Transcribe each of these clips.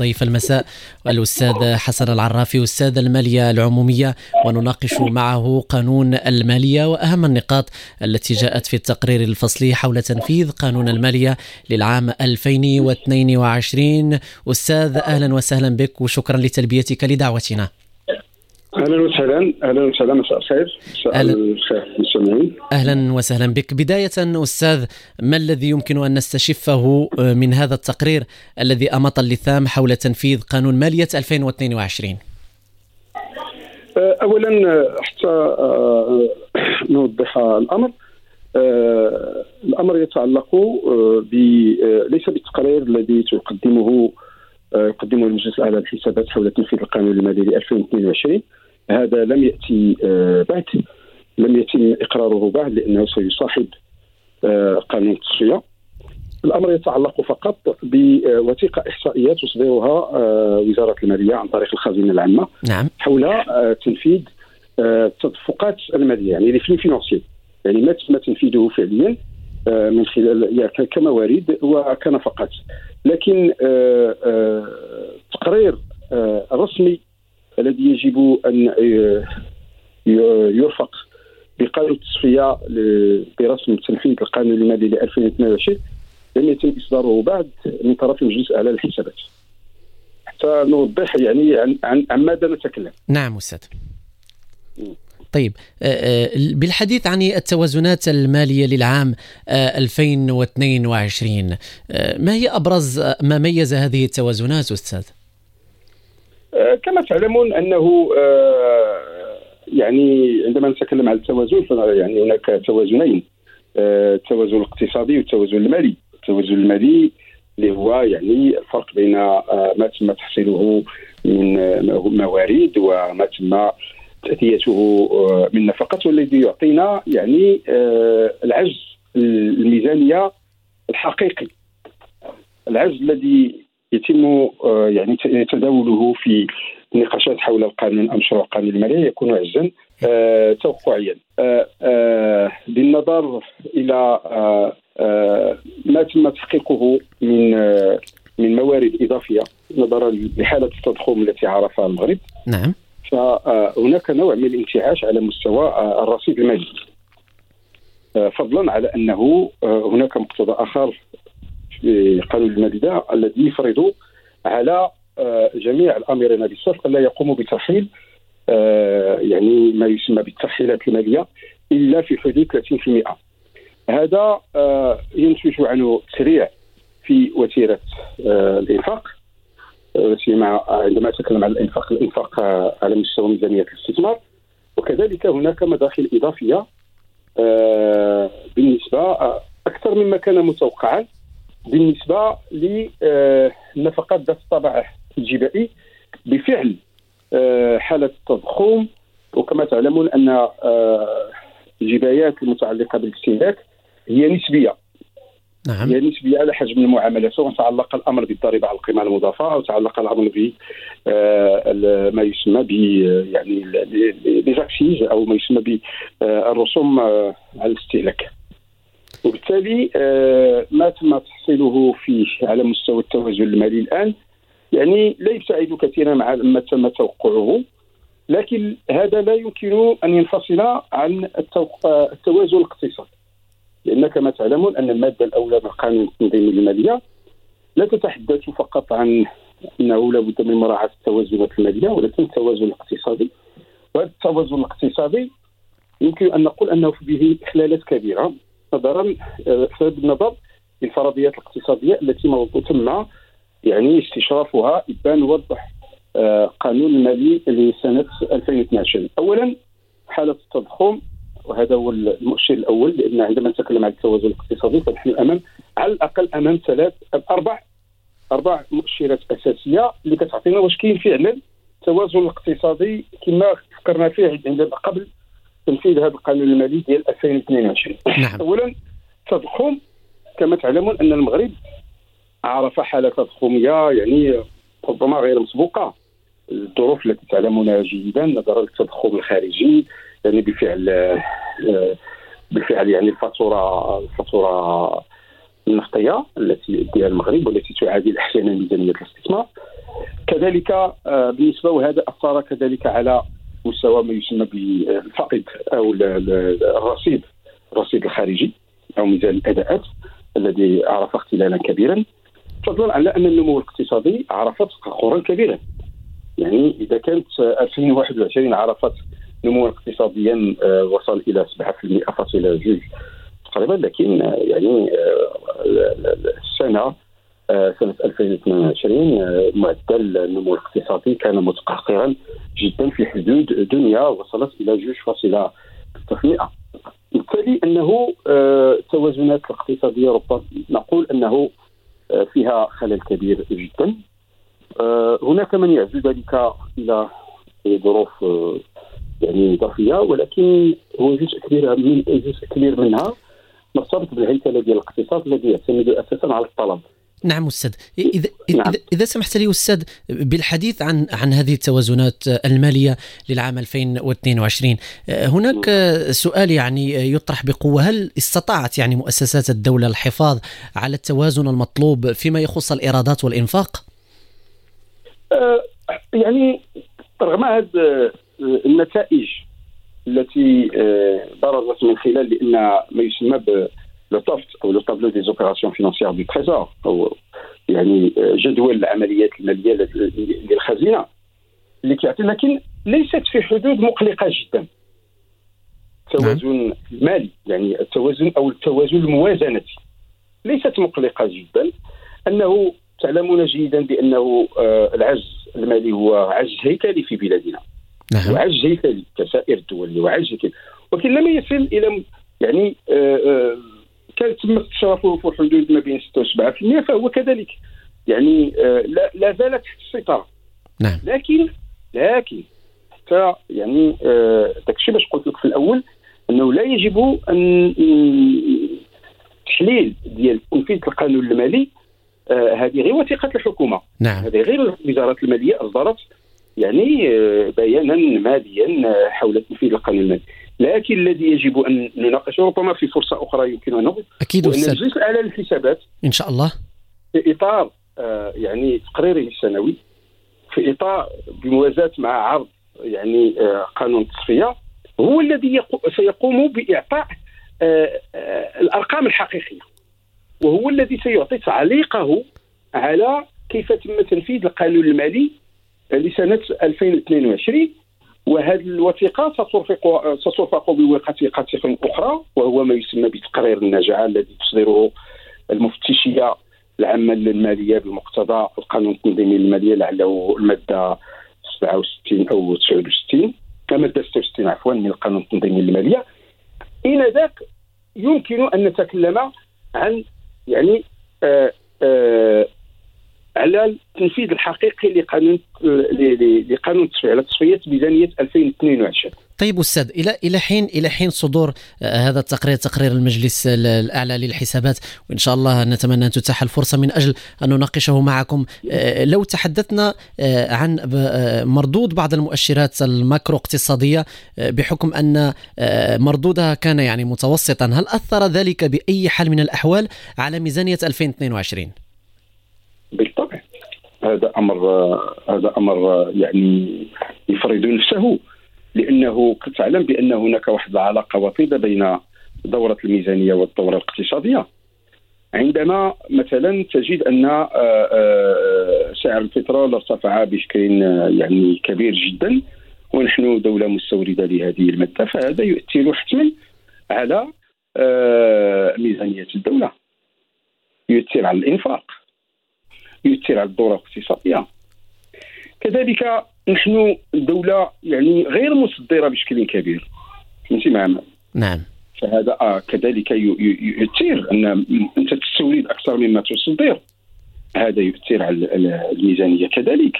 ضيف المساء الأستاذ حسن العرافي أستاذ المالية العمومية ونناقش معه قانون المالية وأهم النقاط التي جاءت في التقرير الفصلي حول تنفيذ قانون المالية للعام 2022 أستاذ أهلا وسهلا بك وشكرا لتلبيتك لدعوتنا. أهلا وسهلا. أهلا وسهلا. مساء الخير. مساء الخير المستمعين أهلا وسهلا بك. بداية أستاذ ما الذي يمكن أن نستشفه آه، من هذا التقرير الذي أمط اللثام حول تنفيذ قانون مالية 2022 آه، اولا حتى آه، نوضح الأمر. الأمر يتعلق ليس بالتقرير الذي تقدمه يقدمه المجلس الأعلى للحسابات حول تنفيذ القانون المالي ل 2022 هذا لم يأتي آه، بعد لم يتم إقراره بعد لأنه سيصاحب آه، قانون التصفية. الأمر يتعلق فقط بوثيقة إحصائية تصدرها آه، وزارة المالية عن طريق الخزينة العامة. نعم. حول تنفيذ التدفقات المالية يعني لي فينونسي يعني ما تم تنفيذه فعليا من خلال يعني كموارد وكنفقات لكن تقرير رسمي الذي يجب أن يرفق بقانون التصفية برسم تنفيذ القانون المالي ل 2022 لم يتم إصداره بعد من طرف المجلس الأعلى للحسابات. حتى نوضح يعني عن, عن, عن ماذا نتكلم. نعم أستاذ. طيب آه، آه، بالحديث عن التوازنات المالية للعام 2022 آه، ما هي أبرز ما ميز هذه التوازنات أستاذ؟ آه، كما تعلمون أنه آه، يعني عندما نتكلم عن التوازن يعني هناك توازنين. آه، التوازن الاقتصادي والتوازن المالي. التوازن المالي اللي هو يعني الفرق بين ما تم تحصيله من موارد وما تم تأتيته من نفقات والذي يعطينا يعني العجز الميزانية الحقيقي. العجز الذي يتم آه، يعني تداوله في النقاشات حول القانون أو مشروع القانون المالي يكون عجزا آه، توقعيا. آه، بالنظر إلى ما تم تحقيقه من من موارد إضافية نظرا لحالة التضخم التي عرفها المغرب. نعم. فهناك نوع من الانتعاش على مستوى الرصيد المالي. فضلا على أنه هناك مقتضى آخر قانون الماليه الذي يفرض على آه، جميع الامرين بالصرف الا يقوموا بترحيل آه، يعني ما يسمى بالترحيلات المالية إلا في حدود 30% هذا آه، ينتج عنه تسريع في وتيرة الإنفاق سيما عندما أتكلم عن الإنفاق الإنفاق على مستوى ميزانية الاستثمار. وكذلك هناك مداخل إضافية بالنسبة أكثر مما كان متوقعا. بالنسبة للنفقات ذات الطابع الجبائي بفعل آه، حاله التضخم وكما تعلمون ان آه، الجبايات المتعلقه بالاستهلاك هي نسبيه نعم. هي نسبيه على حجم المعامله سواء تعلق الامر بالضريبه على القيمه المضافه أو تعلق الامر ب آه، ما يسمى ب يعني أو ما يسمى بالرسوم على الاستهلاك. وبالتالي آه، ما تم تحصيله في على مستوى التوازن المالي الآن. يعني لا يساعد كثيرا ما تم توقعه لكن هذا لا يمكن أن ينفصل عن التوازن الاقتصادي. لأن كما تعلمون أن المادة الأولى من قانون التنظيم المالية لا تتحدث فقط عن أنه لابد من مراعاة التوازنات المالية ولكن التوازن الاقتصادي. وهذا التوازن الاقتصادي يمكن أن نقول أنه به إخلالات كبيرة. نظرا بسبب النظر للفرضيات الاقتصادية التي تم يعني استشرافها إبان وضح آه، قانون المالي لسنة 2012 اولا حالة التضخم وهذا هو المؤشر الأول لأن عندما نتكلم عن التوازن الاقتصادي فنحن امام على الأقل أمام ثلاث أربع أربع مؤشرات أساسية اللي كتعطينا واش كاين فعلا توازن الاقتصادي كما فكرنا فيه عندما قبل تنفيذ هذا القانون المالي ديال 2022 نعم. اولا تضخم كما تعلمون أن المغرب عرف حالة تضخمية يعني ربما غير مسبوقة. الظروف التي تعلمونها جيدا نظرا للتضخم الخارجي يعني بفعل بالفعل يعني الفاتورة الفاتورة النفطية التي يديها المغرب والتي تعادل أحيانا ميزانيه الاستثمار كذلك آه، بالنسبة وهذا اثر كذلك على مستوى ما يسمى بالفائض أو الرصيد الرصيد الخارجي أو ميزان الأداءات الذي عرف اختلالا كبيرا فضلا على أن النمو الاقتصادي عرف تاخرا كبيرا. يعني إذا كانت 2021 عرفت نموا اقتصاديا آه، وصل إلى 7% فاصلة جوج تقريبا لكن آه، يعني السنة سنة 2022 معدل النمو الاقتصادي كان متقهقرا جدا في حدود دنيا وصلت إلى جوج فاصلة 6% بالتالي أنه التوازنات الاقتصادية ربما نقول أنه فيها خلل كبير جدا. هناك من يعزو ذلك إلى ظروف يعني إضافية ولكن هو جزء كبير من جزء كبير منها مرتبط بالهيكلة ديال الاقتصاد الذي يعتمد أساسا على الطلب. نعم أستاذ إذا نعم. إذا سمحت لي أستاذ بالحديث عن عن هذه التوازنات المالية للعام 2022 هناك نعم. سؤال يعني يطرح بقوة هل استطاعت يعني مؤسسات الدولة الحفاظ على التوازن المطلوب فيما يخص الإيرادات والإنفاق؟ أه يعني رغم هذا النتائج التي برزت من خلال لأن ما يسمى le TOFT أو le tableau des opérations financières du Trésor أو يعني جدول العمليات الماليه للخزينه اللي كيعطي لكن ليست في حدود مقلقه جدا التوازن المالي يعني التوازن أو التوازن الموازنتي ليست مقلقه جدا انه تعلمون جيدا بانه العجز المالي هو عجز هيكلي في بلادنا نعم. وعجز هيكلي كسائر الدول وعجز هيكلي ولكن لم يصل إلى يعني تم استشرافه في حدود ما بين 6 و 7% فهو كذلك. يعني آه، لا, زالت السيطرة. نعم. لكن لكن حتى يعني آه، داك الشيء باش قلت لك في الأول أنه لا يجب أن تحليل ديال تنفيذ القانون المالي آه، هذه غير وثيقة الحكومة. نعم. هذه غير وزاره المالية أصدرت يعني بيانا ماليا حول تنفيذ القانون المالي. لكن الذي يجب أن نناقشه ربما في فرصة أخرى يمكن أن نقول. أكيد نجلس على الحسابات إن شاء الله. في إطار آه يعني تقريره السنوي في إطار بموازاة مع عرض يعني آه قانون التصفية هو الذي سيقوم بإعطاء آه الأرقام الحقيقية. وهو الذي سيعطي تعليقه على كيف تم تنفيذ القانون المالي لسنة 2022 وهذه الوثيقة سترفق سترفق بوثيقة أخرى وهو ما يسمى بتقرير النجاعه الذي تصدره المفتشية العامة للمالية بمقتضى القانون التنظيمي للمالية لعله المادة 67 أو 69 الماده 66 عفوا من القانون التنظيمي للمالية. ذاك يمكن أن نتكلم عن يعني آآ آه، آآ آه، على التنفيذ الحقيقي لقانون لقانون على تصفيه ميزانيه 2022 طيب أستاذ إلى إلى حين إلى حين صدور آه، هذا التقرير تقرير المجلس الأعلى للحسابات وإن شاء الله نتمنى أن تتاح الفرصة. من أجل أن نناقشه معكم آه، لو تحدثنا آه، عن مردود بعض المؤشرات الماكرو اقتصادية بحكم أن مردودها كان يعني متوسطا هل أثر ذلك بأي حال من الأحوال على ميزانية 2022 بالطبع هذا أمر هذا أمر يعني يفرض نفسه لأنه تعلم بأن هناك واحد العلاقه وطيدة بين دورة الميزانية والدورة الاقتصادية. عندما مثلا تجد أن آه، آه، سعر البترول ارتفع بشكل يعني كبير جدا ونحن دولة مستوردة لهذه المادة فهذا يؤثر حتما على آه، ميزانية الدولة يؤثر على الإنفاق. يؤثر على الدوره الاقتصاديه كذلك نحن دولة يعني غير مصدرة بشكل كبير. فهمتي معنا؟ نعم. فهذا آه كذلك يؤثر أن أنت تستورد أكثر مما تصدر. هذا يؤثر على الميزانية. كذلك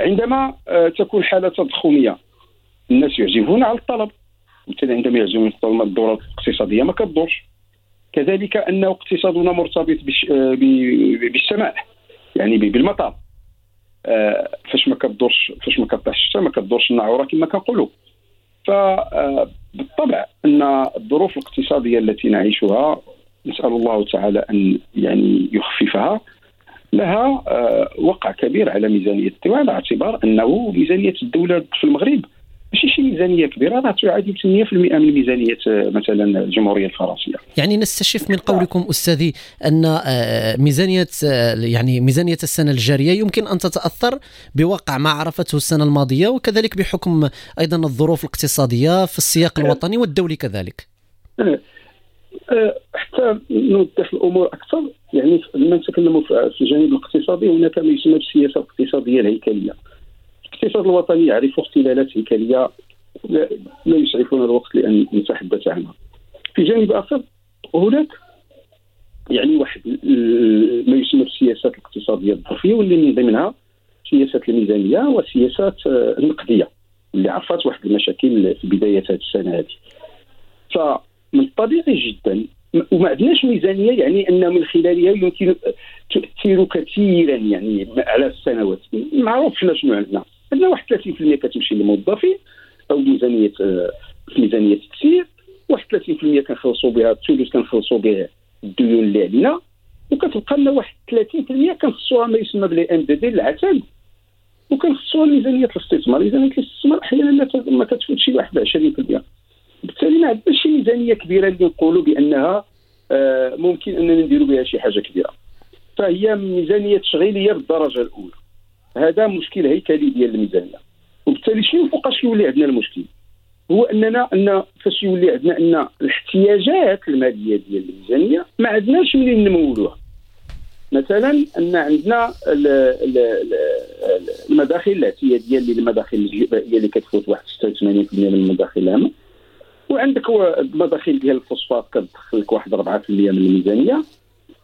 عندما آه تكون حالة تضخمية الناس يعزفون على الطلب. بالتالي عندما يعزفون على الدورة الاقتصادية ما كتدورش كذلك أن اقتصادنا مرتبط آه، بالسماء. يعني بالمطر آه، فاش ما كدورش فاش ما كطيحش الشتاء ما كدورش النعوره كما كنقولوا. فبالطبع أن الظروف الاقتصادية التي نعيشها نسأل الله تعالى أن يعني يخففها لها آه، وقع كبير على ميزانية الدولة على اعتبار أنه ميزانية الدولة في المغرب ماشي شي ميزانية كبيرة راه تعادل 8% من ميزانيه آه، مثلا الجمهورية الفرنسية. يعني نستشف من قولكم أستاذي أن آه، ميزانية يعني ميزانية السنة الجارية يمكن أن تتأثر بواقع ما عرفته السنة الماضية وكذلك بحكم أيضا الظروف الاقتصادية في السياق الوطني والدولي كذلك. حتى نوضح الأمور أكثر. يعني لما نتكلموا في الجانب الاقتصادي هناك ما يسمى بالسياسة الاقتصادية الهيكلية. الاقتصاد الوطني يعرف اختلالات هيكليه لا يسعفنا الوقت لأن نتحدث عنها. في جانب آخر هناك يعني واحد ما يسمى بالسياسات الاقتصادية الظرفية واللي من ضمنها سياسه الميزانية والسياسات النقدية اللي عرفت واحد المشاكل في بداية هذه السنة هذه. فمن الطبيعي جدا وما عندناش ميزانية يعني أن من خلالها يمكن تؤثر كثيرا يعني على السنوات. معروف شنو عندنا. عندنا واحد 30% كتمشي للموظفين أو ميزانية آه، في ميزانية التسيير واحد 30% كنخلصوا بها الثلث كنخلصوا به الديون اللي علينا وكتبقى لنا واحد 30% كنخصوها ما يسمى بلي ام دي دي العتاد. وكنخصوها ميزانية الاستثمار ميزانية الاستثمار أحيانا ما كتفوتش واحد 20% بالتالي ما عندناش شي ميزانية كبيرة اللي نقولوا بأنها آه، ممكن أننا نديروا بها شي حاجة كبيرة. فهي ميزانية تشغيلية بالدرجة الأولى. هذا مشكل هيكلي ديال الميزانية. وبالتالي شنو فوقاش يولي عندنا المشكل؟ هو أننا أن فاش يولي عندنا أن الاحتياجات المالية ديال الميزانية ما عندناش منين نمولوها. مثلا أن عندنا المداخل الاعتياديه اللي المداخل الجبائيه اللي كتفوت واحد 86% من المداخل العامه وعندك المداخيل ديال الفوسفات كتدخل لك واحد 4% من الميزانية.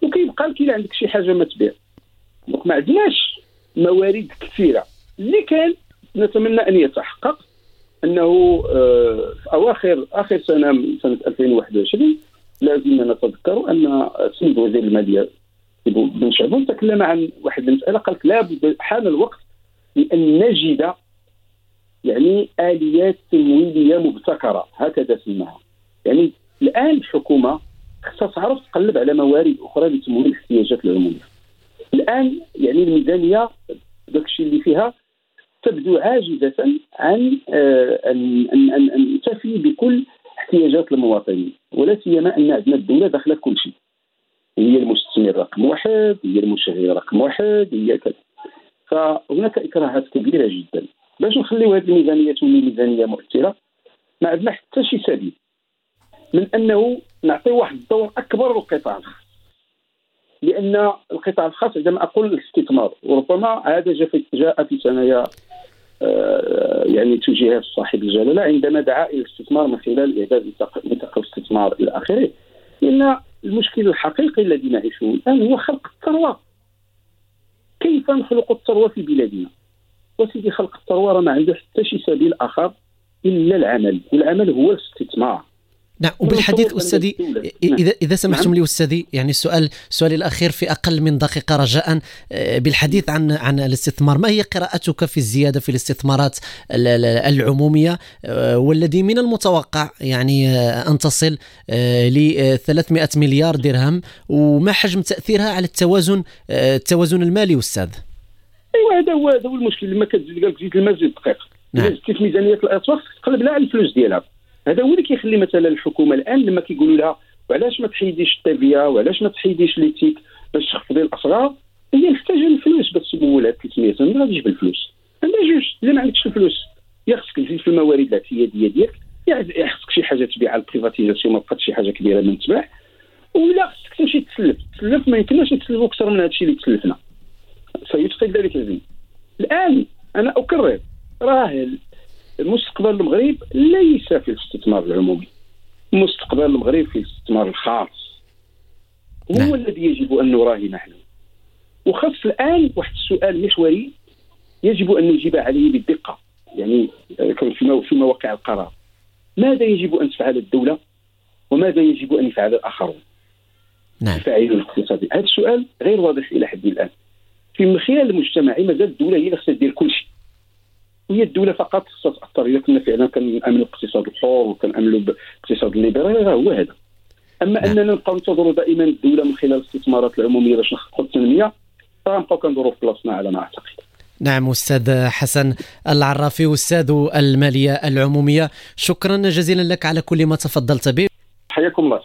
وكيبقى لك الا عندك شي حاجة ما تبيع. دونك ما عندناش موارد كثيرة. اللي كان نتمنى أن يتحقق أنه آه، في اواخر آخر سنة سنة 2021 لازم نتذكر أن السيد وزير المالية بن شعبون تكلم عن واحد المساله قال لابد حان الوقت لأن نجد يعني آليات تمويلية مبتكرة. هكذا سماها. يعني الآن الحكومة خصها تعرف تقلب على موارد أخرى لتمويل الاحتياجات العمومية. الآن يعني الميزانية داك الشيء اللي فيها تبدو عاجزة عن آه، أن أن أن, تفي بكل احتياجات المواطنين. ولا سيما أن عندنا الدولة داخلة كل شيء. هي المستثمر رقم واحد هي المشغل رقم واحد هي كذا. فهناك إكراهات كبيرة جدا. باش نخليو هذه الميزانية تولي ميزانية مؤثرة ما عندنا حتى شي سبيل. من أنه نعطي واحد الدور أكبر للقطاع. الخاص لأن القطاع الخاص عندما أقول الاستثمار وربما هذا جاء في ثنايا آه، يعني توجيهات صاحب الجلالة عندما دعا إلى الاستثمار من خلال إعداد نطاق الاستثمار إلى آخره. لأن المشكل الحقيقي الذي نعيشه الآن هو خلق الثروة. كيف نخلق الثروة في بلادنا؟ وسيدي خلق الثروة ما عنده حتى شي سبيل آخر إلا العمل. والعمل هو الاستثمار. نعم وبالحديث أستاذي اذا اذا سمحتم لي أستاذي يعني السؤال سؤالي الأخير في أقل من دقيقة رجاء آه، بالحديث عن عن الاستثمار. ما هي قراءتك في الزيادة في الاستثمارات العمومية؟ آه، والذي من المتوقع يعني آه، أن تصل ل 300 مليار درهم وما حجم تأثيرها على التوازن التوازن المالي أستاذ؟ ايوا هذا هو هذا هو المشكل. لما كتزيد قال زيد الماء زيد الدقيق نعم. في ميزانية الاسواق تقلب لها على الفلوس ديالها. هذا هو اللي كيخلي مثلا الحكومة الآن لما كيقولوا لها وعلاش ما تحيديش التيفيا وعلاش ما تحيديش ليتيك؟ باش تخفضي الاسعار هي محتاجة الفلوس باش تمول هاد 300 من غادي تجيب الفلوس عندها جوج الا ما عندكش الفلوس يا خصك تزيد في الموارد الاعتيادية ديالك يا خصك شي حاجة تبيع على البريفاتيزاسيون ما بقاتش شي حاجة كبيرة من تباع. ولا خصك تمشي تسلف. تسلف ما يمكنناش نتسلفوا أكثر من هذا الشيء اللي تسلفنا. سيدخل ذلك الزين. الآن أنا أكرر راه مستقبل المغرب ليس في الاستثمار العمومي. مستقبل المغرب في الاستثمار الخاص. هو نعم. الذي يجب أن نراهن نحن. وخاص الآن واحد السؤال محوري يجب أن نجيب عليه بدقه يعني آه، في مواقع القرار. ماذا يجب أن تفعل الدولة؟ وماذا يجب أن يفعل الآخرون؟ نعم. الفاعلون الاقتصادي هذا السؤال غير واضح إلى حد الآن. في المخيال المجتمعي مازال الدولة هي اللي خصها دير كل شيء. هي الدولة فقط خصها تاثر اذا كنا فعلا كنامنوا باقتصاد الحر وكنامنوا باقتصاد الليبرالي راه هو هذا. أما نعم. أننا نبقاو ننتظروا دائما الدولة من خلال الاستثمارات العمومية باش نحققوا التنمية فغنبقاو كندوروا في بلاصتنا على ما أعتقد. نعم أستاذ حسن العرافي أستاذ المالية العمومية شكرا جزيلا لك على كل ما تفضلت به. حياكم الله.